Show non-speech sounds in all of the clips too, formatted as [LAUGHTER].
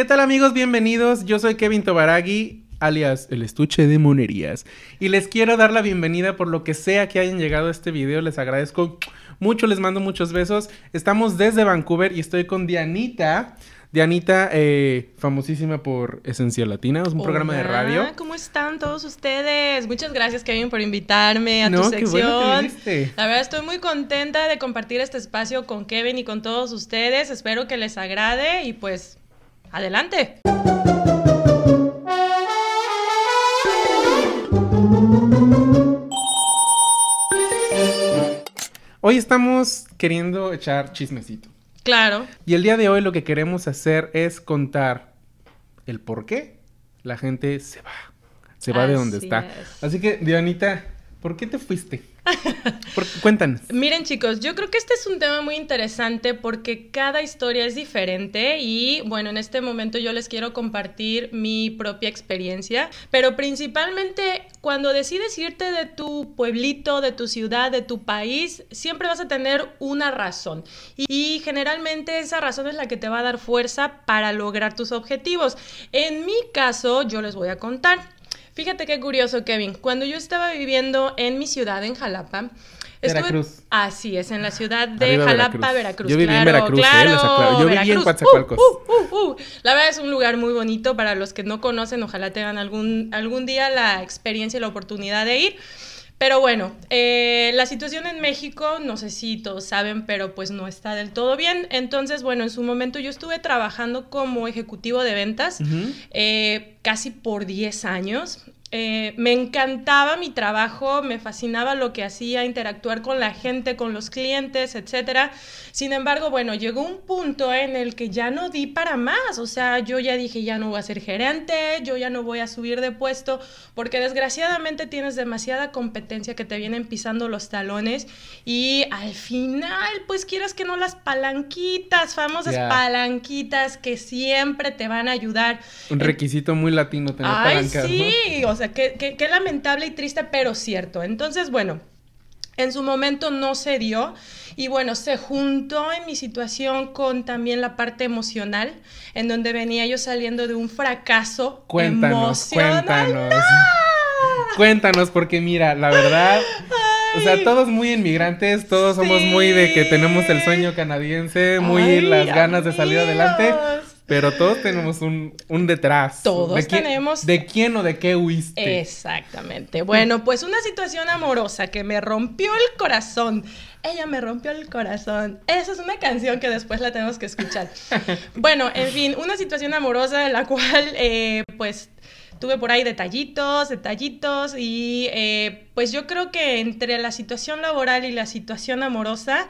¿Qué tal amigos? Bienvenidos. Yo soy Kevin Tobaragui, alias el estuche de monerías. Y les quiero dar la bienvenida por lo que sea que hayan llegado a este video. Les agradezco mucho, les mando muchos besos. Estamos desde Vancouver y estoy con Dianita. Dianita, eh, famosísima por Esencia Latina, es un programa de radio. ¿Cómo están todos ustedes? Muchas gracias, Kevin, por invitarme a tu sección. La verdad, estoy muy contenta de compartir este espacio con Kevin y con todos ustedes. Espero que les agrade y pues, adelante. Hoy estamos queriendo echar chismecito. Claro. Y el día de hoy lo que queremos hacer es contar el por qué la gente se va. Se va de donde está. Así que, Dianita, ¿por qué te fuiste? cuéntanos. [LAUGHS] Miren chicos, yo creo que este es un tema muy interesante porque cada historia es diferente y bueno, en este momento yo les quiero compartir mi propia experiencia, pero principalmente cuando decides irte de tu pueblito, de tu ciudad, de tu país, siempre vas a tener una razón y generalmente esa razón es la que te va a dar fuerza para lograr tus objetivos. En mi caso, yo les voy a contar. Fíjate qué curioso, Kevin. Cuando yo estaba viviendo en mi ciudad, en Jalapa, Veracruz. Así es, en la ciudad de Jalapa, Veracruz. Yo viví en Veracruz, ¿eh? claro, Yo viví en Coatzacoalcos. Uh, uh, uh, la verdad es un lugar muy bonito para los que no conocen. Ojalá tengan algún, algún día la experiencia y la oportunidad de ir. Pero bueno, eh, la situación en México, no sé si todos saben, pero pues no está del todo bien. Entonces, bueno, en su momento yo estuve trabajando como ejecutivo de ventas eh, casi por 10 años. Eh, me encantaba mi trabajo, me fascinaba lo que hacía, interactuar con la gente, con los clientes, etc. Sin embargo, bueno, llegó un punto en el que ya no di para más, o sea, yo ya dije, ya no voy a ser gerente, yo ya no voy a subir de puesto, porque desgraciadamente tienes demasiada competencia que te vienen pisando los talones y al final, pues quieras que no las palanquitas, famosas palanquitas que siempre te van a ayudar. Un requisito muy latino tener Ay, Sí, o sea, qué, lamentable y triste, pero cierto. Entonces, bueno, en su momento no se dio y bueno, se juntó en mi situación con también la parte emocional, en donde venía yo saliendo de un fracaso cuéntanos, Cuéntanos, cuéntanos, porque mira, la verdad... O sea, todos muy inmigrantes, todos somos muy de que tenemos el sueño canadiense, muy las ganas de salir adelante. Pero todos tenemos un, detrás. Todos tenemos. ¿De quién o de qué huiste? Exactamente. Bueno, pues una situación amorosa que me rompió el corazón. Ella me rompió el corazón. Esa es una canción que después la tenemos que escuchar. [LAUGHS] bueno, en fin, una situación amorosa en la cual, eh, pues, tuve por ahí detallitos, detallitos y eh, pues yo creo que entre la situación laboral y la situación amorosa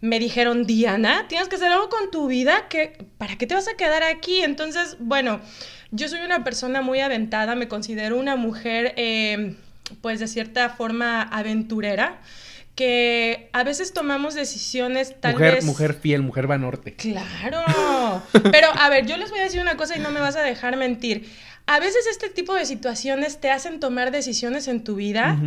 me dijeron, Diana, tienes que hacer algo con tu vida, que, ¿para qué te vas a quedar aquí? Entonces, bueno, yo soy una persona muy aventada, me considero una mujer, eh, pues de cierta forma aventurera que a veces tomamos decisiones tal mujer, vez... Mujer fiel, mujer va norte. Claro. Pero a ver, yo les voy a decir una cosa y no me vas a dejar mentir. A veces este tipo de situaciones te hacen tomar decisiones en tu vida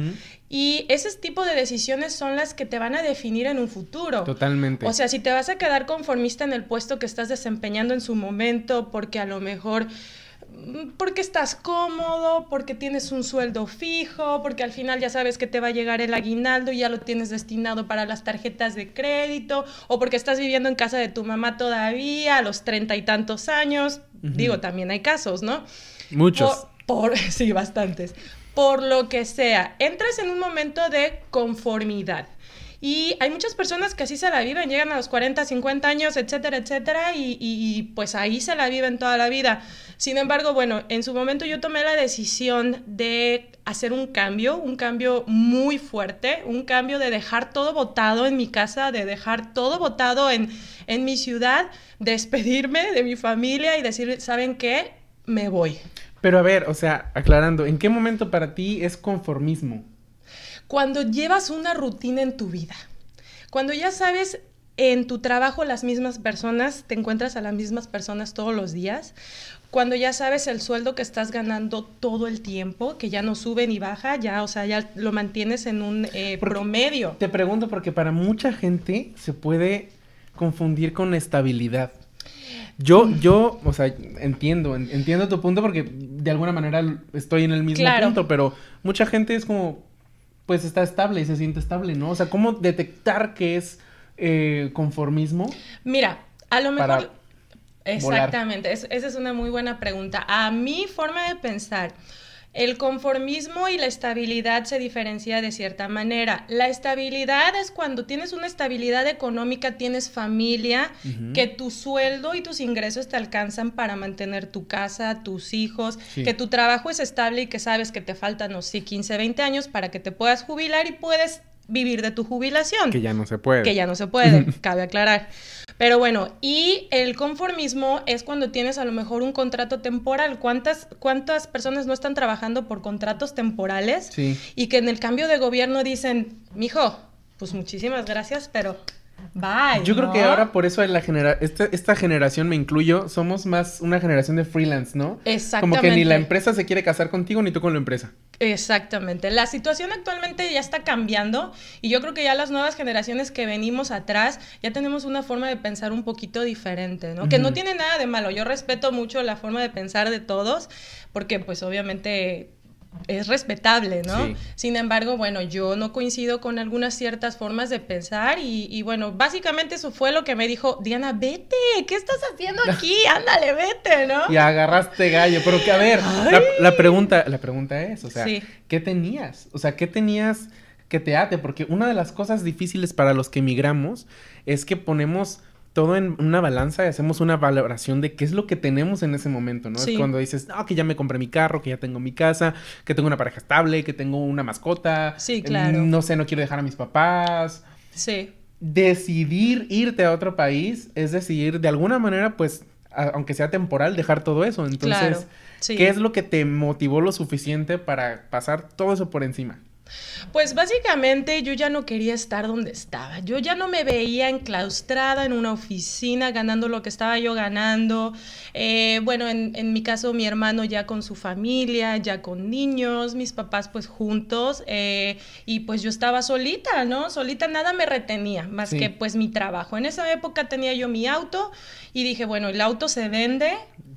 y ese tipo de decisiones son las que te van a definir en un futuro. Totalmente. O sea, si te vas a quedar conformista en el puesto que estás desempeñando en su momento porque a lo mejor porque estás cómodo, porque tienes un sueldo fijo, porque al final ya sabes que te va a llegar el aguinaldo y ya lo tienes destinado para las tarjetas de crédito, o porque estás viviendo en casa de tu mamá todavía a los treinta y tantos años. Digo, también hay casos, ¿no? Muchos. Por, [LAUGHS] sí, bastantes. Por lo que sea, entras en un momento de conformidad. Y hay muchas personas que así se la viven, llegan a los 40, 50 años, etcétera, etcétera, y, pues ahí se la viven toda la vida. Sin embargo, bueno, en su momento yo tomé la decisión de hacer un cambio, un cambio muy fuerte, un cambio de dejar todo votado en mi casa, de dejar todo votado en, en mi ciudad, despedirme de mi familia y decir, ¿saben qué? Me voy. Pero a ver, o sea, aclarando, ¿en qué momento para ti es conformismo? Cuando llevas una rutina en tu vida, cuando ya sabes en tu trabajo las mismas personas, te encuentras a las mismas personas todos los días, cuando ya sabes el sueldo que estás ganando todo el tiempo, que ya no sube ni baja, ya, o sea, ya lo mantienes en un eh, promedio. Te pregunto porque para mucha gente se puede confundir con estabilidad. Yo, yo, o sea, entiendo, entiendo tu punto porque de alguna manera estoy en el mismo punto, pero mucha gente es como, pues está estable y se siente estable, ¿no? O sea, ¿cómo detectar que es eh, conformismo? Mira, a lo mejor... Exactamente, esa es una muy buena pregunta. A mi forma de pensar, el conformismo y la estabilidad se diferencia de cierta manera. La estabilidad es cuando tienes una estabilidad económica, tienes familia, que tu sueldo y tus ingresos te alcanzan para mantener tu casa, tus hijos, que tu trabajo es estable y que sabes que te faltan, no sé, 15, 20 años para que te puedas jubilar y puedes vivir de tu jubilación. Que ya no se puede. Que ya no se puede, [LAUGHS] cabe aclarar. Pero bueno, y el conformismo es cuando tienes a lo mejor un contrato temporal. ¿Cuántas, cuántas personas no están trabajando por contratos temporales? Sí. Y que en el cambio de gobierno dicen, mijo, pues muchísimas gracias, pero Bye, Yo creo que ahora por eso la genera esta, esta, generación me incluyo, somos más una generación de freelance, ¿no? Exactamente. Como que ni la empresa se quiere casar contigo ni tú con la empresa. Exactamente. La situación actualmente ya está cambiando y yo creo que ya las nuevas generaciones que venimos atrás ya tenemos una forma de pensar un poquito diferente, ¿no? Que no tiene nada de malo. Yo respeto mucho la forma de pensar de todos porque pues obviamente es respetable, ¿no? Sin embargo, bueno, yo no coincido con algunas ciertas formas de pensar y, bueno, básicamente eso fue lo que me dijo, Diana, vete, ¿qué estás haciendo aquí? Ándale, vete, ¿no? Y agarraste gallo, pero que a ver, la, pregunta, la pregunta es, o sea, ¿qué tenías? O sea, ¿qué tenías que te ate? Porque una de las cosas difíciles para los que emigramos es que ponemos todo en una balanza y hacemos una valoración de qué es lo que tenemos en ese momento, ¿no? Es cuando dices, no, que ya me compré mi carro, que ya tengo mi casa, que tengo una pareja estable, que tengo una mascota. Sí, claro. No sé, no quiero dejar a mis papás. Sí. Decidir irte a otro país es decidir de alguna manera, pues, aunque sea temporal, dejar todo eso. Entonces, ¿qué es lo que te motivó lo suficiente para pasar todo eso por encima? Pues básicamente yo ya no quería estar donde estaba. Yo ya no me veía enclaustrada en una oficina ganando lo que estaba yo ganando. Eh, bueno, en, mi caso mi hermano ya con su familia, ya con niños, mis papás pues juntos. Eh, y pues yo estaba solita, ¿no? Solita nada me retenía, más que pues mi trabajo. En esa época tenía yo mi auto y dije, bueno, el auto se vende.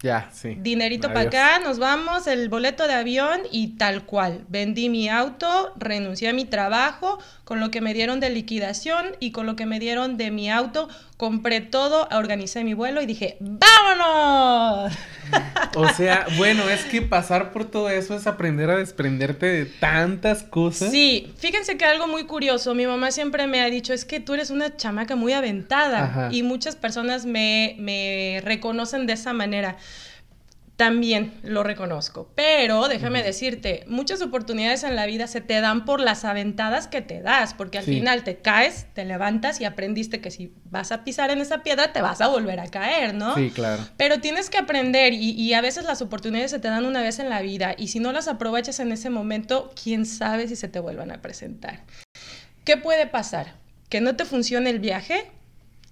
Ya, sí. Dinerito para acá, nos vamos, el boleto de avión y tal cual. Vendí mi auto, renuncié a mi trabajo, con lo que me dieron de liquidación y con lo que me dieron de mi auto, compré todo, organicé mi vuelo y dije, ¡vámonos! O sea, bueno, es que pasar por todo eso es aprender a desprenderte de tantas cosas. Sí, fíjense que algo muy curioso, mi mamá siempre me ha dicho, es que tú eres una chamaca muy aventada y muchas personas me, me reconocen de esa manera. También lo reconozco, pero déjame decirte, muchas oportunidades en la vida se te dan por las aventadas que te das, porque al final te caes, te levantas y aprendiste que si vas a pisar en esa piedra te vas a volver a caer, ¿no? Sí, claro. Pero tienes que aprender y, y a veces las oportunidades se te dan una vez en la vida y si no las aprovechas en ese momento, quién sabe si se te vuelvan a presentar. ¿Qué puede pasar? ¿Que no te funcione el viaje?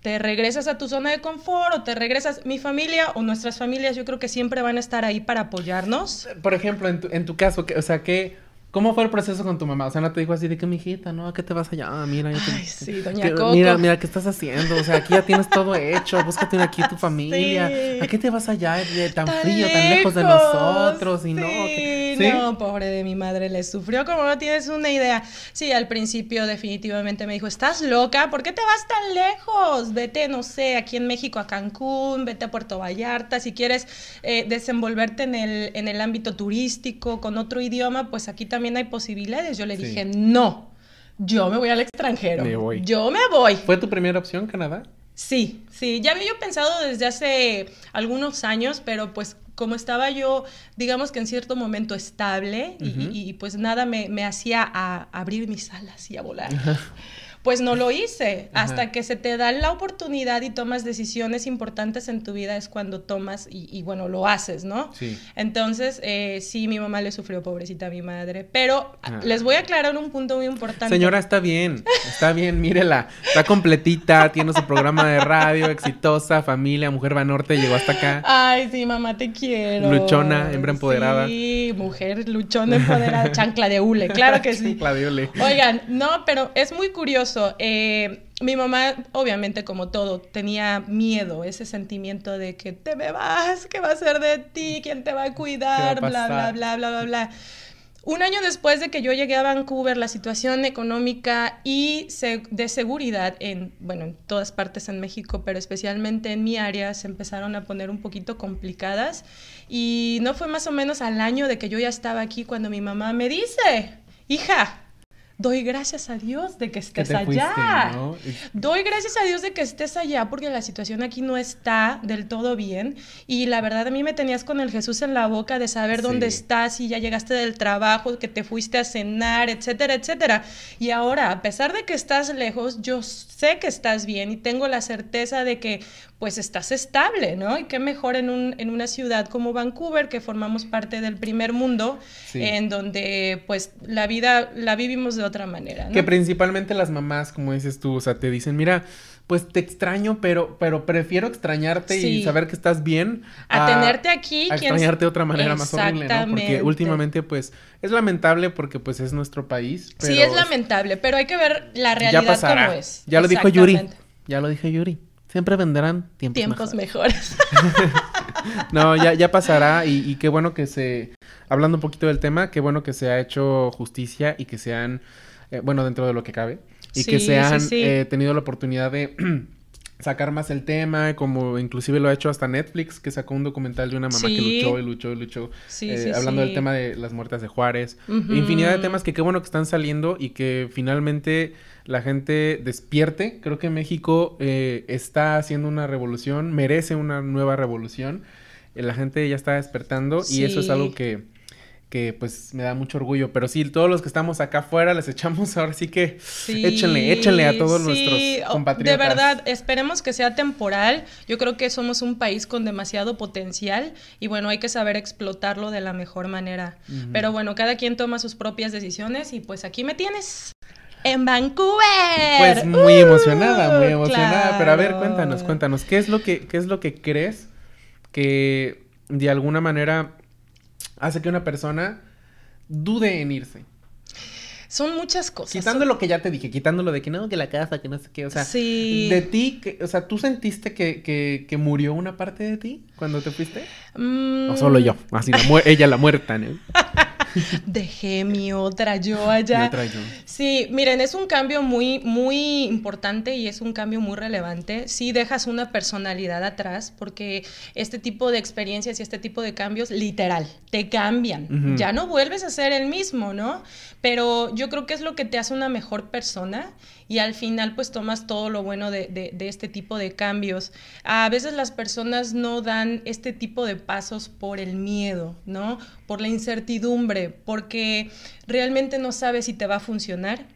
Te regresas a tu zona de confort o te regresas, mi familia o nuestras familias yo creo que siempre van a estar ahí para apoyarnos. Por ejemplo, en tu, en tu caso, o sea, que ¿Cómo fue el proceso con tu mamá? O sea, no te dijo así de que, mijita, ¿no? ¿A qué te vas allá? Mira, ya te... Ay, sí, doña Coco. Mira, mira, ¿qué estás haciendo? O sea, aquí ya tienes todo hecho. Búscate aquí tu [LAUGHS] familia. ¿A qué te vas allá tan, frío, tan lejos de nosotros? Y no... ¿Sí? no, pobre de mi madre, le sufrió como no tienes una idea. Sí, al principio definitivamente me dijo, ¿estás loca? ¿Por qué te vas tan lejos? Vete, no sé, aquí en México a Cancún, vete a Puerto Vallarta. Si quieres eh, desenvolverte en el, en el ámbito turístico con otro idioma, pues aquí también hay posibilidades. Yo le dije, no, yo me voy al extranjero. Me voy. Yo me voy. ¿Fue tu primera opción, Canadá? Sí, sí, ya había yo pensado desde hace algunos años, pero pues como estaba yo, digamos que en cierto momento estable y, pues nada me, me hacía a abrir mis alas y a volar. [LAUGHS] pues no lo hice. Hasta que se te da la oportunidad y tomas decisiones importantes en tu vida es cuando tomas y, bueno, lo haces, ¿no? Sí. Entonces, eh, sí, mi mamá le sufrió, pobrecita mi madre. Pero ah. les voy a aclarar un punto muy importante. Señora, está bien, está bien, mírela. Está completita, tiene su programa de radio, exitosa, familia, mujer norte, llegó hasta acá. Ay, sí, mamá, te quiero. Luchona, hembra empoderada. Sí, mujer luchona empoderada, chancla de hule, claro que sí. [LAUGHS] Chancla de hule. Oigan, no, pero es muy curioso Eh, mi mamá, obviamente, como todo, tenía miedo, ese sentimiento de que te me vas, ¿qué va a ser de ti? ¿Quién te va a cuidar? ¿Qué va a bla, bla, bla, bla, bla, bla. Un año después de que yo llegué a Vancouver, la situación económica y de seguridad en, bueno, en todas partes en México, pero especialmente en mi área, se empezaron a poner un poquito complicadas. Y no fue más o menos al año de que yo ya estaba aquí cuando mi mamá me dice, hija, doy gracias a Dios de que Que estés fuiste, allá. ¿no? Doy gracias a Dios de que estés allá porque la situación aquí no está del todo bien y la verdad a mí me tenías con el Jesús en la boca de saber dónde estás y ya llegaste del trabajo, que te fuiste a cenar, etcétera, etcétera. Y ahora, a pesar de que estás lejos, yo sé que estás bien y tengo la certeza de que pues estás estable, ¿no? Y qué mejor en, un, en una ciudad como Vancouver, que formamos parte del primer mundo, Sí. en donde pues la vida la vivimos de otra manera, ¿no? Que principalmente las mamás, como dices tú, o sea, te dicen, mira, pues te extraño, pero, pero prefiero extrañarte y saber que estás bien. A tenerte aquí, A extrañarte de otra manera más horrible, ¿no? Porque últimamente, pues, es lamentable porque, pues, es nuestro país. Sí, es lamentable, pero hay que ver la Ya realidad pasará. como es. Ya lo dijo Yuri. Ya lo dije Yuri. Siempre venderán tiempos, Tiempos mejores. mejores. [LAUGHS] No, ya, ya pasará y, y qué bueno que se, hablando un poquito del tema, qué bueno que se ha hecho justicia y que se han, eh, bueno, dentro de lo que cabe, y que se han sí, sí. eh, tenido la oportunidad de [CLEARS THROAT] sacar más el tema, como inclusive lo ha hecho hasta Netflix, que sacó un documental de una mamá que luchó y luchó y luchó, Sí, eh, sí, hablando del tema de las muertes de Juárez, infinidad de temas que qué bueno que están saliendo y que finalmente la gente despierte. Creo que México eh, está haciendo una revolución, merece una nueva revolución. Eh, la gente ya está despertando y eso es algo que, que pues me da mucho orgullo. Pero sí, todos los que estamos acá afuera les echamos ahora sí que Sí, échenle, échenle a todos sí. nuestros compatriotas. De verdad, esperemos que sea temporal. Yo creo que somos un país con demasiado potencial y bueno, hay que saber explotarlo de la mejor manera. Pero bueno, cada quien toma sus propias decisiones y pues aquí me tienes. En Vancouver. Pues muy emocionada, muy Uh, emocionada. Pero a ver, cuéntanos, cuéntanos, ¿qué es lo que, qué es lo que crees que de alguna manera hace que una persona dude en irse? Son muchas cosas. Quitando lo que ya te dije, quitando lo de que no, que la casa, que no sé qué, o sea, Sí. de ti, que, o sea, ¿tú sentiste que, que, que murió una parte de ti cuando te fuiste? Mm, O solo yo, así, la ella la muerta, ¿no? [LAUGHS] Dejé mi otra yo allá. Otra yo. Sí, miren, es un cambio muy, muy importante y es un cambio muy relevante. Sí dejas una personalidad atrás porque este tipo de experiencias y este tipo de cambios, literal, te cambian. Ya no vuelves a ser el mismo, ¿no? Pero yo creo que es lo que te hace una mejor persona y al final pues tomas todo lo bueno de, de- este tipo de cambios. A veces las personas no dan este tipo de pasos por el miedo, ¿no? Por la incertidumbre, porque realmente no sabes si te va a funcionar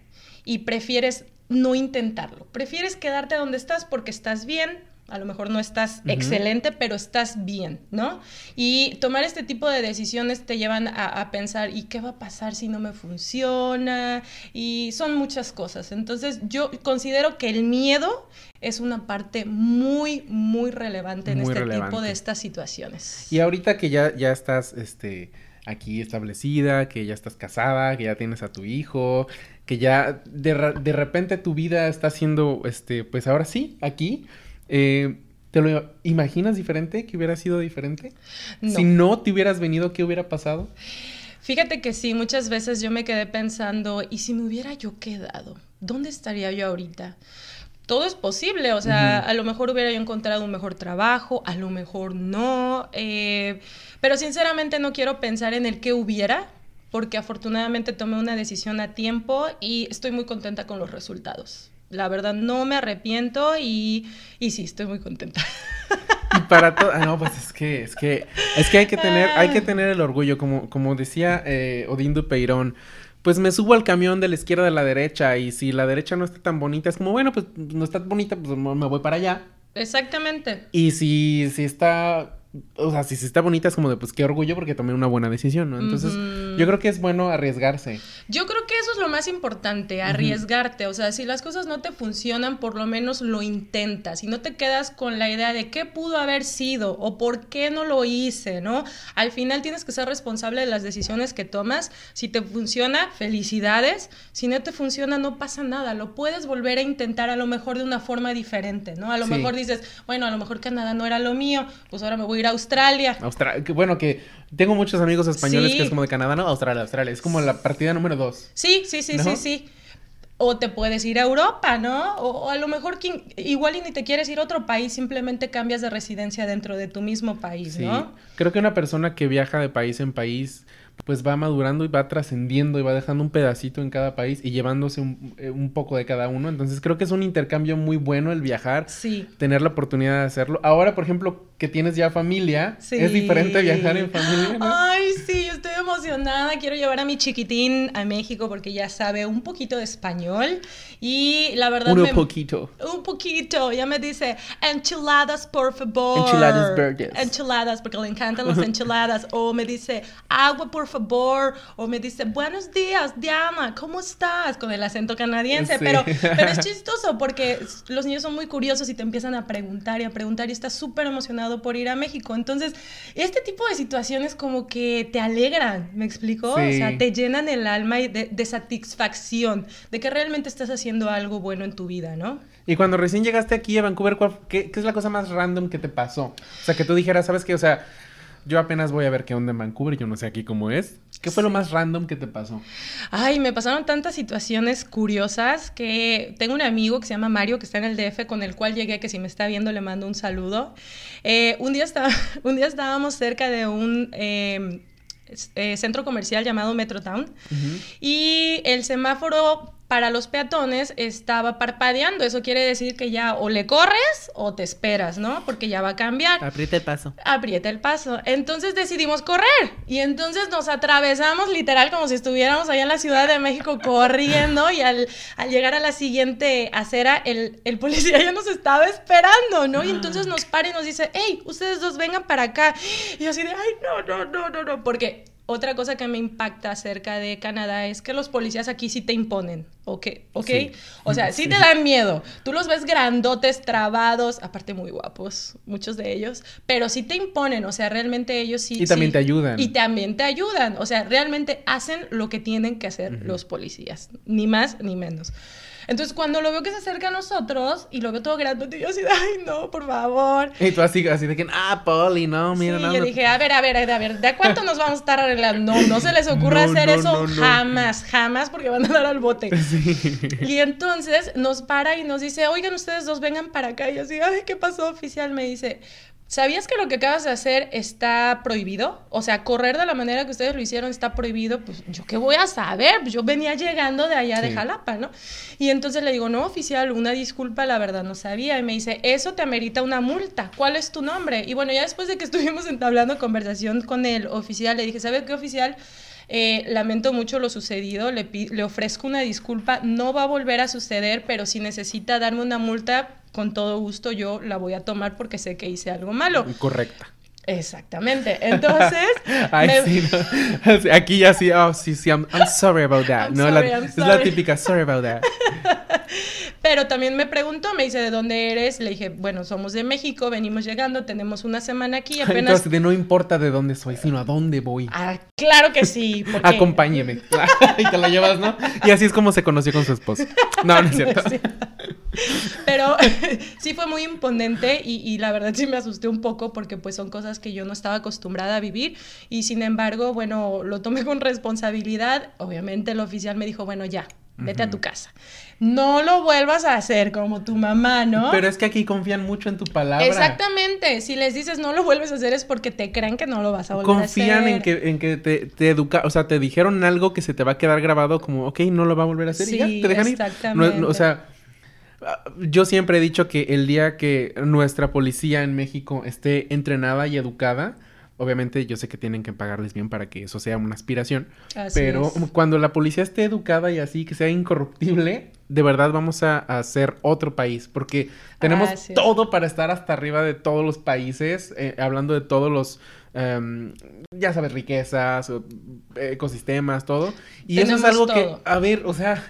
y prefieres no intentarlo. Prefieres quedarte donde estás porque estás bien. A lo mejor no estás excelente, pero estás bien, ¿no? Y tomar este tipo de decisiones te llevan a, a pensar, ¿y qué va a pasar si no me funciona? Y son muchas cosas. Entonces yo considero que el miedo es una parte muy, muy relevante en este tipo de estas situaciones. Y ahorita que ya, ya estás este, aquí establecida, que ya estás casada, que ya tienes a tu hijo, que ya de, de repente tu vida está siendo, este, pues ahora sí, aquí, eh, ¿te lo imaginas diferente? ¿Que hubiera sido diferente? No. Si no te hubieras venido, ¿qué hubiera pasado? Fíjate que sí, muchas veces yo me quedé pensando, ¿y si me hubiera yo quedado? ¿Dónde estaría yo ahorita? Todo es posible, o sea, a lo mejor hubiera yo encontrado un mejor trabajo, a lo mejor no, eh, pero sinceramente no quiero pensar en el que hubiera, porque afortunadamente tomé una decisión a tiempo y estoy muy contenta con los resultados. La verdad, no me arrepiento y, y sí, estoy muy contenta. [LAUGHS] Y para todo, ah, no, pues es que, es que, es que hay que tener, hay que tener el orgullo, como, como decía eh, Odindo Peirón, pues me subo al camión de la izquierda a la derecha, y si la derecha no está tan bonita, es como, bueno, pues no está bonita, pues me me voy para allá. Exactamente. Y si, si está o sea, si se está bonita es como de, pues qué orgullo porque tomé una buena decisión, ¿no? Entonces, yo creo que es bueno arriesgarse. Yo creo que eso es lo más importante, arriesgarte. O sea, si las cosas no te funcionan, por lo menos lo intentas y no te quedas con la idea de qué pudo haber sido o por qué no lo hice, ¿no? Al final tienes que ser responsable de las decisiones que tomas. Si te funciona, felicidades. Si no te funciona, no pasa nada. Lo puedes volver a intentar a lo mejor de una forma diferente, ¿no? A lo mejor dices, bueno, a lo mejor Canadá no era lo mío, pues ahora me voy ir a Australia. Bueno, que tengo muchos amigos españoles que es como de Canadá, no, Australia, Australia. Es como la partida número dos. Sí, sí, sí, sí, sí. O te puedes ir a Europa, ¿no? O, a lo mejor igual y ni te quieres ir a otro país, simplemente cambias de residencia dentro de tu mismo país, sí. ¿no? Creo que una persona que viaja de país en país pues va madurando y va trascendiendo y va dejando un pedacito en cada país y llevándose un, eh, un, poco de cada uno. Entonces creo que es un intercambio muy bueno el viajar, sí. tener la oportunidad de hacerlo. Ahora, por ejemplo, que tienes ya familia, es diferente viajar en familia. Ay, sí, emocionada. Quiero llevar a mi chiquitín a México porque ya sabe un poquito de español y la verdad... Un poquito. Un poquito. Ya me dice, enchiladas, por favor. Enchiladas verdes. Enchiladas, porque le encantan las [LAUGHS] enchiladas. o me dice, agua, por favor, o me dice, buenos días, Diana, ¿cómo estás? Con el acento canadiense, pero, pero es [LAUGHS] chistoso porque los niños son muy curiosos y te empiezan a preguntar y a preguntar y estás súper emocionado por ir a México. Entonces, este tipo de situaciones como que te alegran, ¿me explico? O sea, te llenan el alma de, de satisfacción, de que realmente estás haciendo algo bueno en tu vida, ¿no? Y cuando recién llegaste aquí a Vancouver, qué, ¿qué, es la cosa más random que te pasó? O sea, que tú dijeras, ¿sabes qué? O sea, yo apenas voy a ver qué onda en Vancouver, yo no sé aquí cómo es. ¿Qué fue lo más random que te pasó? Ay, me pasaron tantas situaciones curiosas que tengo un amigo que se llama Mario, que está en el DF, con el cual llegué, que si me está viendo le mando un saludo. Eh, un, día estaba, [LAUGHS] un día estábamos cerca de un... Eh, eh, centro comercial llamado Metrotown. Y el semáforo para los peatones estaba parpadeando. Eso quiere decir que ya o le corres o te esperas, ¿no? Porque ya va a cambiar. Aprieta el paso. Aprieta el paso. Entonces decidimos correr. Y entonces nos atravesamos literal como si estuviéramos allá en la Ciudad de México corriendo. Y al, llegar a la siguiente acera, el, el, policía ya nos estaba esperando, ¿no? Y entonces nos para y nos dice, hey, ustedes dos vengan para acá. Y yo así de, ay, no, no, no, no, no. Porque otra cosa que me impacta acerca de Canadá es que los policías aquí sí te imponen, ¿ok? ¿okay? O sea, sí, te dan miedo. Tú los ves grandotes, trabados, aparte muy guapos, muchos de ellos, pero sí te imponen, o sea, realmente ellos sí... Y también te ayudan. Y también te ayudan, o sea, realmente hacen lo que tienen que hacer los policías, ni más ni menos. Entonces, cuando lo veo que se acerca a nosotros y lo veo todo grande, yo así ay, no, por favor. Y tú así, así de que, ah, Poli, no, mira, sí, no. yo dije, a ver, a ver, a ver, ¿de cuánto nos vamos a estar arreglando? No, no se les [LAUGHS] ocurra hacer eso jamás, jamás, porque van a dar al bote. [LAUGHS] Sí. Y entonces nos para y nos dice, oigan, ustedes dos vengan para acá. Y yo así, ay, ¿qué pasó, oficial? Me dice, ¿Sabías que lo que acabas de hacer está prohibido? O sea, correr de la manera que ustedes lo hicieron está prohibido. Pues yo qué voy a saber. Pues yo venía llegando de allá de Jalapa, ¿no? Y entonces le digo, no, oficial, una disculpa, la verdad no sabía. Y me dice, eso te amerita una multa. ¿Cuál es tu nombre? Y bueno, ya después de que [LAUGHS] estuvimos entablando conversación con el oficial, le dije, ¿sabe qué oficial? Eh, lamento mucho lo sucedido, le, le ofrezco una disculpa, no va a volver a suceder, pero si necesita darme una multa, con todo gusto yo la voy a tomar porque sé que hice algo malo. Correcta. Exactamente. Entonces. [LAUGHS] [LAUGHS] Aquí ya sí, oh, sí, sí, I'm, sorry about that. no, es la típica, sorry about that. [LAUGHS] Pero también me preguntó, me dice, ¿de dónde eres? Le dije, bueno, somos de México, venimos llegando, tenemos una semana aquí, apenas... Entonces, de no importa de dónde soy, sino a dónde voy. Ah, claro que sí. Acompáñeme. y te la llevas, ¿no? Y así es como se conoció con su esposo. No, no es cierto. [LAUGHS] Pero [LAUGHS] sí fue muy imponente y, y, la verdad sí me asusté un poco porque pues son cosas que yo no estaba acostumbrada a vivir y sin embargo, bueno, lo tomé con responsabilidad. Obviamente el oficial me dijo, bueno, ya, vete a tu casa. No lo vuelvas a hacer como tu mamá, ¿no? Pero es que aquí confían mucho en tu palabra. Exactamente. Si les dices no lo vuelves a hacer es porque te creen que no lo vas a volver a hacer. Confían en que, en que te, te educa, o sea, te dijeron algo que se te va a quedar grabado como, ok, no lo va a volver a hacer y ya, te dejan exactamente. o sea, yo siempre he dicho que el día que nuestra policía en México esté entrenada y educada, Obviamente yo sé que tienen que pagarles bien para que eso sea una aspiración, Así pero es. cuando la policía esté educada y así, que sea incorruptible, de verdad vamos a, a ser otro país, porque tenemos es. todo para estar hasta arriba de todos los países, eh, hablando de todos los, em, ya sabes, riquezas, eh, ecosistemas, todo. Y eso es algo que, a ver, o sea,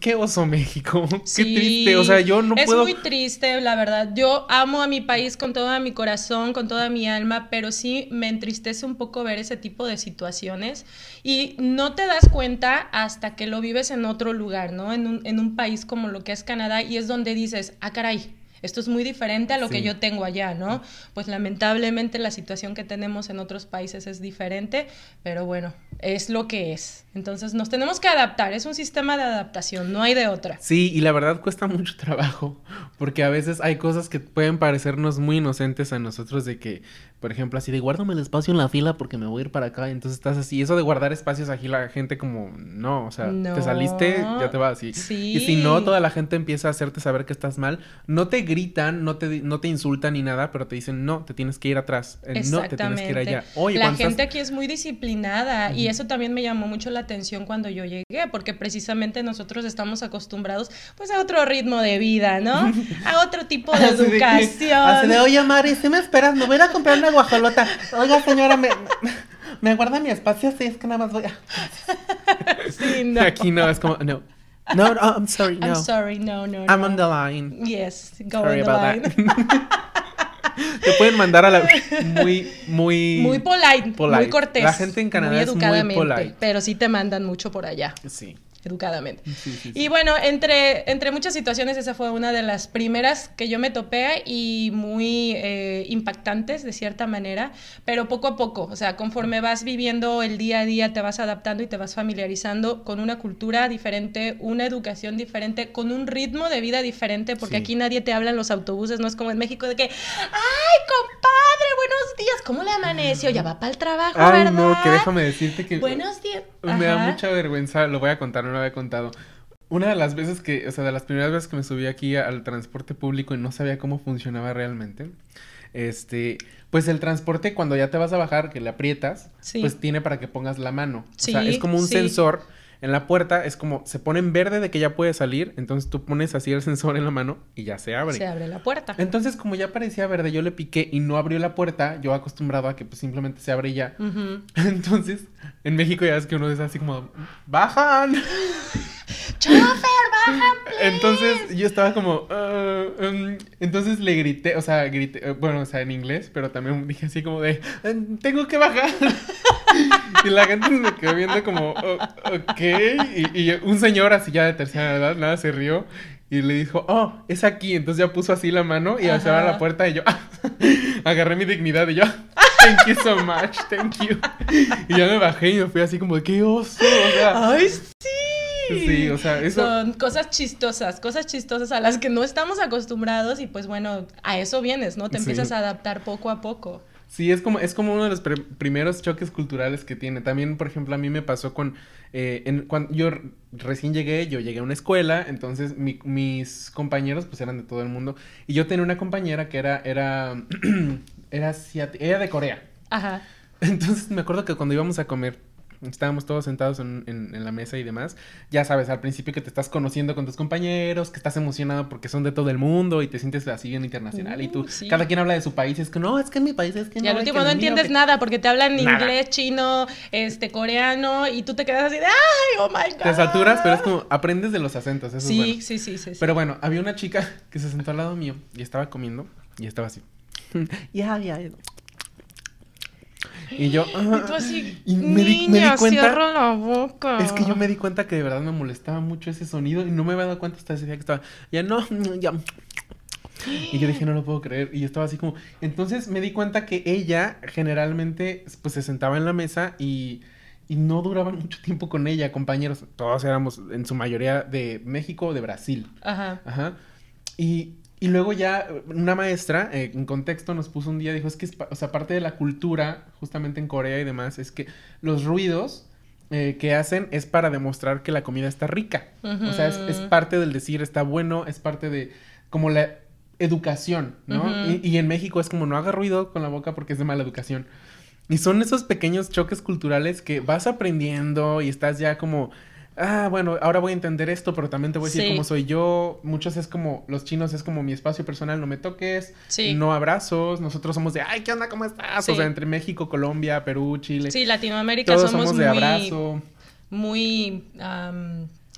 qué oso México, qué Sí, triste, o sea, yo no es puedo... muy triste, la verdad. Yo amo a mi país con todo mi corazón, con toda mi alma, pero sí me entristece un poco ver ese tipo de situaciones y no te das cuenta hasta que lo vives en otro lugar, ¿no? En un, en un país como lo que es Canadá y es donde dices, ah, caray. Esto es muy diferente a lo que yo tengo allá, ¿no? Pues lamentablemente la situación que tenemos en otros países es diferente, pero bueno, es lo que es. Entonces nos tenemos que adaptar, es un sistema de adaptación, no hay de otra. Sí, y la verdad cuesta mucho trabajo, porque a veces hay cosas que pueden parecernos muy inocentes a nosotros de que, por ejemplo, así de guárdame el espacio en la fila porque me voy a ir para acá, y entonces estás así, eso de guardar espacios aquí la gente como, no, o sea, No. te saliste, ya te vas así. Sí. Y si no, toda la gente empieza a hacerte saber que estás mal, no te gritan, no te, no te insultan ni nada, pero te dicen, no, te tienes que ir atrás, eh, no, te tienes que ir allá. Oye, la gente estás- aquí es muy disciplinada y eso también me llamó mucho la atención cuando yo llegué, porque precisamente nosotros estamos acostumbrados pues a otro ritmo de vida, ¿no? [LAUGHS] A otro tipo [LAUGHS] de educación. así de, oye, Mari, si me esperas, me voy a comprar una guajolota. Oiga, señora, me, me guarda mi espacio, sí, es que nada más voy a... [LAUGHS] Sí, no. Aquí no, es como, no. No, no, I'm sorry, no. I'm sorry, no, no, I'm no. on the line. Yes, go Sorry on the about line. [LAUGHS] Te pueden mandar a la... Muy, muy... Muy polite, Polite. muy cortés. La gente en Canadá muy es muy educadamente, polite. pero sí te mandan mucho por allá, Sí. Educadamente. Sí, sí, sí. Y bueno, entre, entre muchas situaciones, esa fue una de las primeras que yo me topé y muy eh, impactantes de cierta manera, pero poco a poco, o sea, conforme vas viviendo el día a día, te vas adaptando y te vas familiarizando con una cultura diferente, una educación diferente, con un ritmo de vida diferente, porque aquí nadie te habla en los autobuses, no es como en México de que, ¡ay, compadre, buenos días! ¿Cómo le amaneció? Ya va para el trabajo, Ay, ¿verdad? no, que déjame decirte que... Buenos días. Me da mucha vergüenza, lo voy a contar, lo había contado. Una de las veces que, o sea, de las primeras veces que me subí aquí al transporte público y no sabía cómo funcionaba realmente, este, pues el transporte cuando ya te vas a bajar, que le aprietas, Sí. pues tiene para que pongas la mano. o sea, es como un sí. sensor en la puerta, es como, se pone en verde de que ya puede salir, entonces tú pones así el [LAUGHS] sensor en la mano y ya se abre. Se abre la puerta. Entonces, como ya parecía verde, yo le piqué y no abrió la puerta, yo acostumbrado a que pues simplemente se abre y ya. [LAUGHS] Entonces, en México ya ves que uno es así como, ¡bajan! [LAUGHS] ¡Chofer, baja! Entonces yo estaba como, "Ah, um", entonces le grité, o sea, grité, eh, bueno, o sea, en inglés, pero también dije así como de, "Eh, tengo que bajar. [LAUGHS] y la gente se me quedó viendo como, "Oh, ok, y, y un señor así ya de tercera edad, nada, se rió. Y le dijo, oh, es aquí. Entonces ya puso así la mano y se la puerta y yo [LAUGHS] agarré mi dignidad y yo, [LAUGHS] thank you so much, thank you. Y ya me bajé y me fui así como, qué oso. O sea, ¡Ay, sí! Sí, o sea, eso- Son cosas chistosas, cosas chistosas a las que no estamos acostumbrados y pues bueno, a eso vienes, ¿no? Te Sí. empiezas a adaptar poco a poco. Sí, es como, es como uno de los primeros choques culturales que tiene. También, por ejemplo, a mí me pasó con... eh, en, cuando yo recién llegué, yo llegué a una escuela, entonces mi- mis compañeros pues eran de todo el mundo. Y yo tenía una compañera que era... Era, [CLEARS THROAT] era, era de Corea. Ajá. Entonces me acuerdo que cuando íbamos a comer, estábamos todos sentados en, en- en la mesa y demás, ya sabes, al principio que te estás conociendo con tus compañeros, que estás emocionado porque son de todo el mundo y te sientes así bien internacional y tú, Uh, sí. cada quien habla de su país, es que no, es que en mi país es que no. Y al último no entiendes que-". nada porque te hablan Nada. inglés, chino, este, coreano y tú te quedas así de ¡ay, oh my God! Te saturas, pero es como, aprendes de los acentos, eso Sí, es bueno. sí, sí, sí, sí. Pero bueno, había una chica que se sentó al lado mío y estaba comiendo y estaba así. [LAUGHS] Ya, ya, ya. Y yo... Y tú así, y me di- me di niña, cuenta- cierra la boca. Es que yo me di cuenta que de verdad me molestaba mucho ese sonido y no me había dado cuenta hasta ese día que estaba, ya no, ya. Y yo dije, no lo puedo creer. Y yo estaba así como, entonces me di cuenta que ella generalmente pues se sentaba en la mesa y, y no duraban mucho tiempo con ella, compañeros. Todos éramos en su mayoría de México o de Brasil. Ajá. Ajá. Y, y luego ya una maestra, eh, en contexto, nos puso un día, dijo, es que, es o sea, parte de la cultura, justamente en Corea y demás, es que los ruidos eh, que hacen es para demostrar que la comida está rica. O sea, es, parte del decir está bueno, es parte de como la educación, ¿no? Y, y en México es como no haga ruido con la boca porque es de mala educación. Y son esos pequeños choques culturales que vas aprendiendo y estás ya como, ah, bueno, ahora voy a entender esto, pero también te voy a decir Sí. cómo soy yo. Muchos es como, los chinos es como mi espacio personal, no me toques, Sí. no abrazos. Nosotros somos de, ay, ¿qué onda? ¿Cómo estás? Sí. O sea, entre México, Colombia, Perú, Chile. Sí, Latinoamérica todos somos, somos de muy, abrazo. muy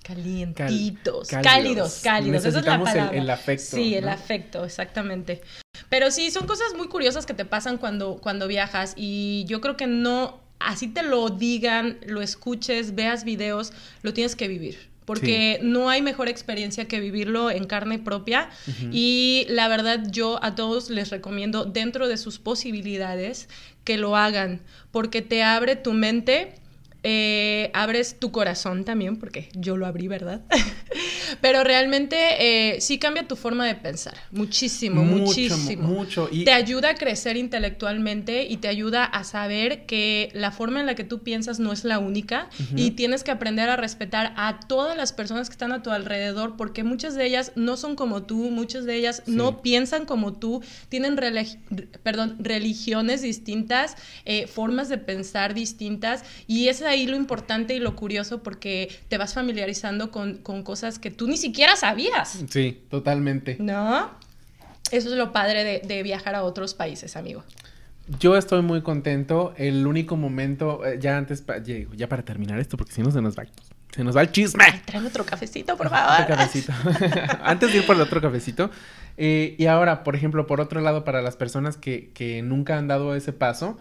calientitos, Cal- cálidos, cálidos. Esa es la Necesitamos el- palabra. el afecto, Sí, el afecto, exactamente. Pero sí, son cosas muy curiosas que te pasan cuando, cuando viajas y yo creo que no, así te lo digan, lo escuches, veas videos, lo tienes que vivir. Porque no hay mejor experiencia que vivirlo en carne propia. Y la verdad, yo a todos les recomiendo, dentro de sus posibilidades, que lo hagan. Porque te abre tu mente, eh, abres tu corazón también, porque yo lo abrí, ¿verdad? [LAUGHS] Pero realmente eh, sí cambia tu forma de pensar. Muchísimo, Mucho, muchísimo. mucho. Y Te ayuda a crecer intelectualmente y te ayuda a saber que la forma en la que tú piensas no es la única y tienes que aprender a respetar a todas las personas que están a tu alrededor porque muchas de ellas no son como tú, muchas de ellas Sí. no piensan como tú, tienen religi- perdón, religiones distintas, eh, formas de pensar distintas y es ahí lo importante y lo curioso porque te vas familiarizando con, con cosas que tú ni siquiera sabías, sí, totalmente. ¿no? Eso es lo padre de, de viajar a otros países, amigo. Yo estoy muy contento. El único momento, eh, ya antes, pa- ya, ya para terminar esto, porque si no se nos va, se nos va el chisme. Trae otro cafecito, por Otro favor. cafecito. [LAUGHS] [LAUGHS] Antes de ir por el otro cafecito. eh, y ahora, por ejemplo, por otro lado, para las personas que, que nunca han dado ese paso,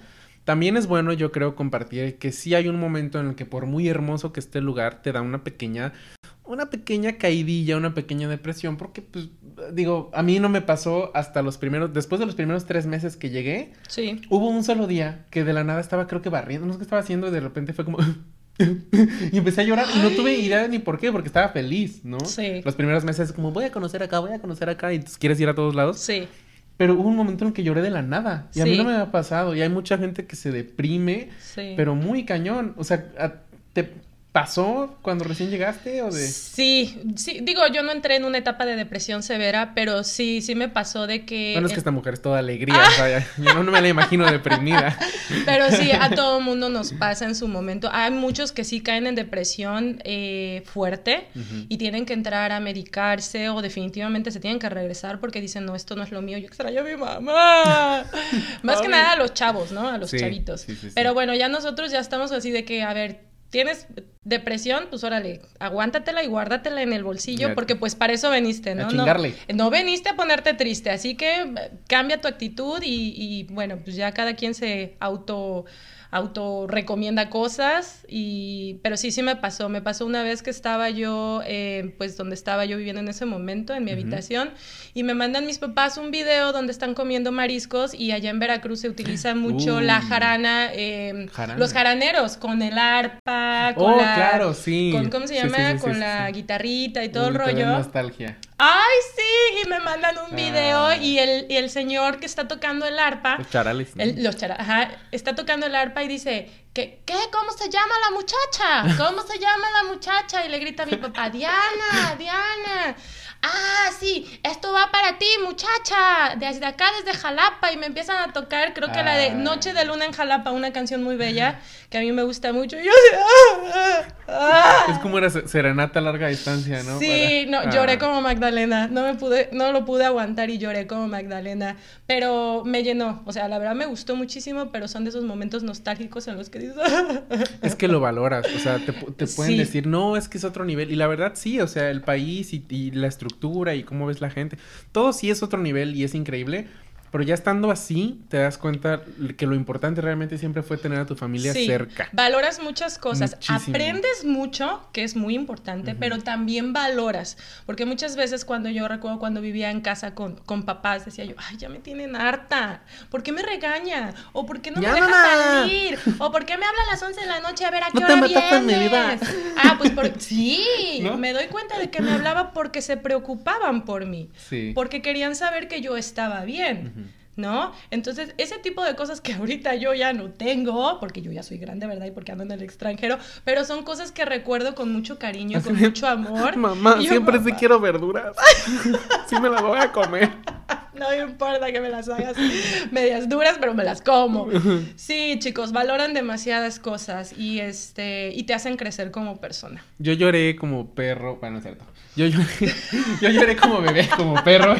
también es bueno, yo creo, compartir que sí hay un momento en el que por muy hermoso que esté el lugar, te da una pequeña, una pequeña caidilla, una pequeña depresión, porque, pues, digo, a mí no me pasó hasta los primeros, después de los primeros tres meses que llegué, Sí. Hubo un solo día que de la nada estaba creo que barriendo, no sé qué estaba haciendo y de repente fue como... [LAUGHS] y empecé a llorar y no tuve idea ni por qué, porque estaba feliz, ¿no? Sí. Los primeros meses como voy a conocer acá, voy a conocer acá y quieres ir a todos lados. Sí. Pero hubo un momento en que lloré de la nada y a mí no me había pasado y hay mucha gente que se deprime, Sí. pero muy cañón. O sea, ¿a- ¿te pasó cuando recién llegaste o de...? Sí, sí, digo, yo no entré en una etapa de depresión severa, pero sí, sí me pasó de que... Bueno, es que esta mujer es toda alegría, o sea, yo no, no me la imagino deprimida. [LAUGHS] Pero sí, a todo mundo nos pasa en su momento. Hay muchos que sí caen en depresión eh, fuerte y tienen que entrar a medicarse o definitivamente se tienen que regresar porque dicen, no, esto no es lo mío, yo extraño a mi mamá. [LAUGHS] Más que nada a los chavos, ¿no? A los Sí, chavitos. sí, sí, sí. Pero bueno, ya nosotros ya estamos así de que, a ver, tienes depresión, pues órale, aguántatela y guárdatela en el bolsillo porque pues para eso veniste, A ¿no? chingarle. No, no veniste a ponerte triste, así que eh, cambia tu actitud y, y, bueno, pues ya cada quien se auto auto recomienda cosas y pero sí sí me pasó me pasó una vez que estaba yo eh, pues donde estaba yo viviendo en ese momento en mi Ujú. habitación y me mandan mis papás un video donde están comiendo mariscos y allá en Veracruz se utiliza [GASPS] mucho la Uy. jarana, eh, Jarana. los jaraneros con el arpa con Oh, la claro, sí. con cómo se llama sí, sí, con sí, la sí. guitarrita y todo Uy, el rollo nostalgia. Ay, sí, y me mandan un video Ah. y, el, y el señor que está tocando el arpa, Los charales. ¿no? el- los chara- ajá, está tocando el arpa y dice, ¿qué, ¿qué? ¿Cómo se llama la muchacha? ¿Cómo se llama la muchacha? Y le grita a mi papá, Diana, Diana. Ah, sí, esto va para ti, muchacha, desde acá, desde Jalapa. Y me empiezan a tocar, creo que la de Ah. Noche de Luna en Jalapa, una canción muy bella que a mí me gusta mucho. Y yo así, ah, ah, ah. Es como una se- serenata a larga distancia, ¿no? Sí, Para- no, lloré Ah. como Magdalena, no me pude, no lo pude aguantar y lloré como Magdalena, pero me llenó, o sea, la verdad me gustó muchísimo, pero son de esos momentos nostálgicos en los que dices, [LAUGHS] Es que lo valoras, o sea, te, te pueden Sí. decir, no, es que es otro nivel. Y la verdad sí, o sea, el país y, y la estructura y cómo ves la gente, todo sí es otro nivel y es increíble. Pero ya estando así, te das cuenta que lo importante realmente siempre fue tener a tu familia Sí, cerca. Valoras muchas cosas, Muchísimo. aprendes mucho, que es muy importante, pero también valoras, porque muchas veces cuando yo recuerdo cuando vivía en casa con, con papás, decía yo, ay, ya me tienen harta, ¿por qué me regaña? ¿O por qué no Ya, me deja mamá. salir? ¿O por qué me habla a las 11 de la noche a ver a qué No hora mi vienes? vida. Ah, pues por... [LAUGHS] sí, ¿No? me doy cuenta de que me hablaba porque se preocupaban por mí, Sí. porque querían saber que yo estaba bien. Ujú. ¿No? Entonces, ese tipo de cosas que [LAUGHS] ahorita yo ya no tengo, porque yo ya soy grande, ¿verdad? Y porque ando en el extranjero, pero son cosas que recuerdo con mucho cariño, con mucho amor. [LAUGHS] Mamá, yo, siempre sí "Mamá". quiero verduras. [LAUGHS] sí me las voy a comer. No me importa que me las hagas medias duras, pero me las como. Sí, chicos, valoran demasiadas cosas y este y te hacen crecer como persona. Yo lloré como perro, bueno, es cierto. Yo lloré, yo lloré como bebé, como perro.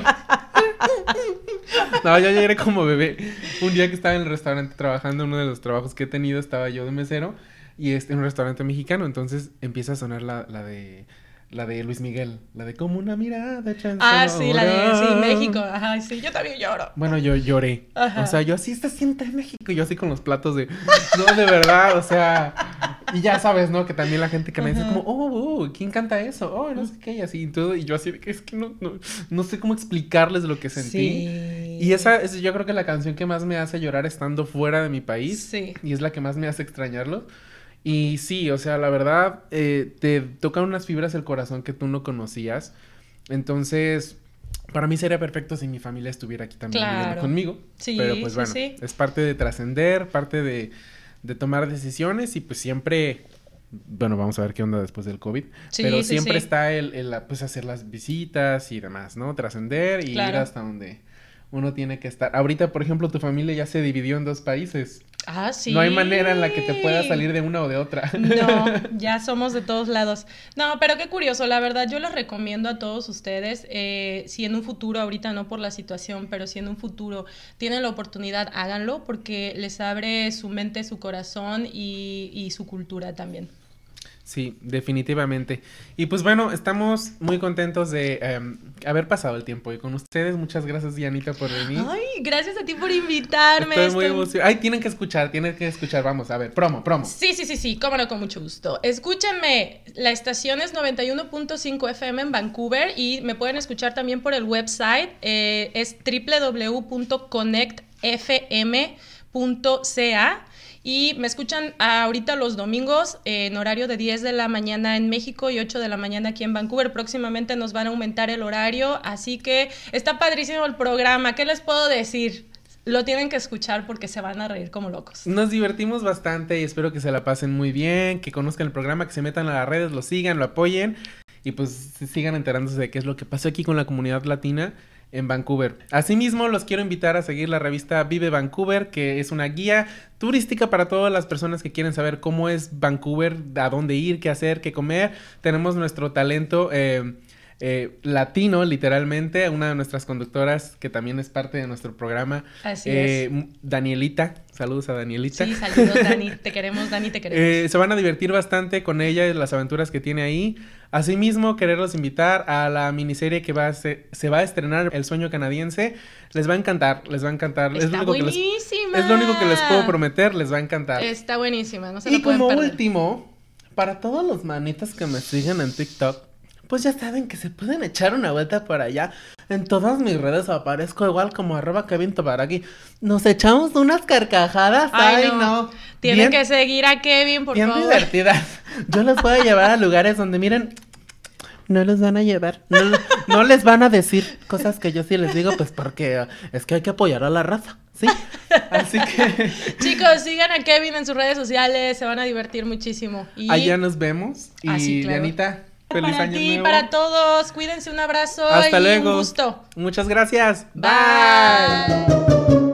No, yo lloré como bebé. Un día que estaba en el restaurante trabajando, uno de los trabajos que he tenido, estaba yo de mesero y es en un restaurante mexicano, entonces empieza a sonar la, la de la de Luis Miguel, la de como una mirada Ah, sí, la de sí, México. Ajá, sí, yo también lloro. Bueno, yo lloré. Ajá. O sea, yo así se siente en México. Y yo así con los platos de. No, de verdad, o sea. Y ya sabes, ¿no? Que también la gente que me dice como, oh, oh, ¿quién canta eso? Oh, no sé qué, y así y todo. Y yo así de que es que no, no, no sé cómo explicarles lo que sentí. Sí. Y esa es yo creo que la canción que más me hace llorar estando fuera de mi país. Sí. Y es la que más me hace extrañarlo. Y sí, o sea, la verdad, eh, te tocan unas fibras del corazón que tú no conocías. Entonces, para mí sería perfecto si mi familia estuviera aquí también viviendo conmigo. Sí, pero pues bueno, es parte de trascender, parte de, de, tomar decisiones y pues siempre, bueno, vamos a ver qué onda después del COVID, pero siempre está el, el, pues hacer las visitas y demás, ¿no? Trascender y ir hasta donde uno tiene que estar. Ahorita, por ejemplo, tu familia ya se dividió en dos países. Ah, sí. No hay manera en la que te puedas salir de una o de otra. No, [LAUGHS] ya somos de todos lados. No, pero qué curioso, la verdad, yo les recomiendo a todos ustedes, eh, si en un futuro, ahorita no por la situación, pero si en un futuro tienen la oportunidad, háganlo porque les abre su mente, su corazón y, y su cultura también. Sí, definitivamente. Y pues bueno, estamos muy contentos de em, haber pasado el tiempo y con ustedes. Muchas gracias, Dianita, por venir. Ay, gracias a ti por invitarme. Estoy muy emocionada. Ay, tienen que escuchar, tienen que escuchar. Vamos, a ver, promo, promo. Sí, sí, sí, sí, cómo no, con mucho gusto. Escúchenme, la estación es 91.5 FM en Vancouver y me pueden escuchar también por el website. Eh, es www.connectfm.ca. Y me escuchan ahorita los domingos en horario de 10 de la mañana en México y 8 de la mañana aquí en Vancouver. Próximamente nos van a aumentar el horario, así que está padrísimo el programa. ¿Qué les puedo decir? Lo tienen que escuchar porque se van a reír como locos. Nos divertimos bastante y espero que se la pasen muy bien, que conozcan el programa, que se metan a las redes, lo sigan, lo apoyen y pues sigan enterándose de qué es lo que pasó aquí con la comunidad latina en Vancouver. Asimismo, los quiero invitar a seguir la revista Vive Vancouver, que es una guía turística para todas las personas que quieren saber cómo es Vancouver, a dónde ir, qué hacer, qué comer. Tenemos nuestro talento. Eh, eh, latino, literalmente, una de nuestras conductoras que también es parte de nuestro programa. Así es. Eh, Danielita, saludos a Danielita. Sí, saludos [LAUGHS] Dani, te queremos, Dani, te queremos. Eh, se van a divertir bastante con ella y las aventuras que tiene ahí. Asimismo, quererlos invitar a la miniserie que va a se, va a estrenar, El Sueño Canadiense. Les va a encantar, les va a encantar. Está es lo único buenísima. Que les, es lo único que les puedo prometer, les va a encantar. Está buenísima, no se Y como último, para todos los manitas que me siguen en TikTok, pues ya saben que se pueden echar una vuelta por allá. En todas mis redes aparezco igual como arroba Kevin Tobaraki. Nos echamos unas carcajadas. Ay, no. Tienen que seguir a Kevin, por bien favor. divertidas. Yo los voy a llevar a lugares donde miren. No los van a llevar. No, no les van a decir cosas que yo sí les digo, pues porque es que hay que apoyar a la raza. ¿sí? Así que. [LAUGHS] Chicos, sigan a Kevin en sus redes sociales, se van a divertir muchísimo. Y... Allá nos vemos. Y claro. Feliz para ti, para todos. Cuídense, un abrazo Hasta y luego. un gusto. Muchas gracias. Bye. Bye.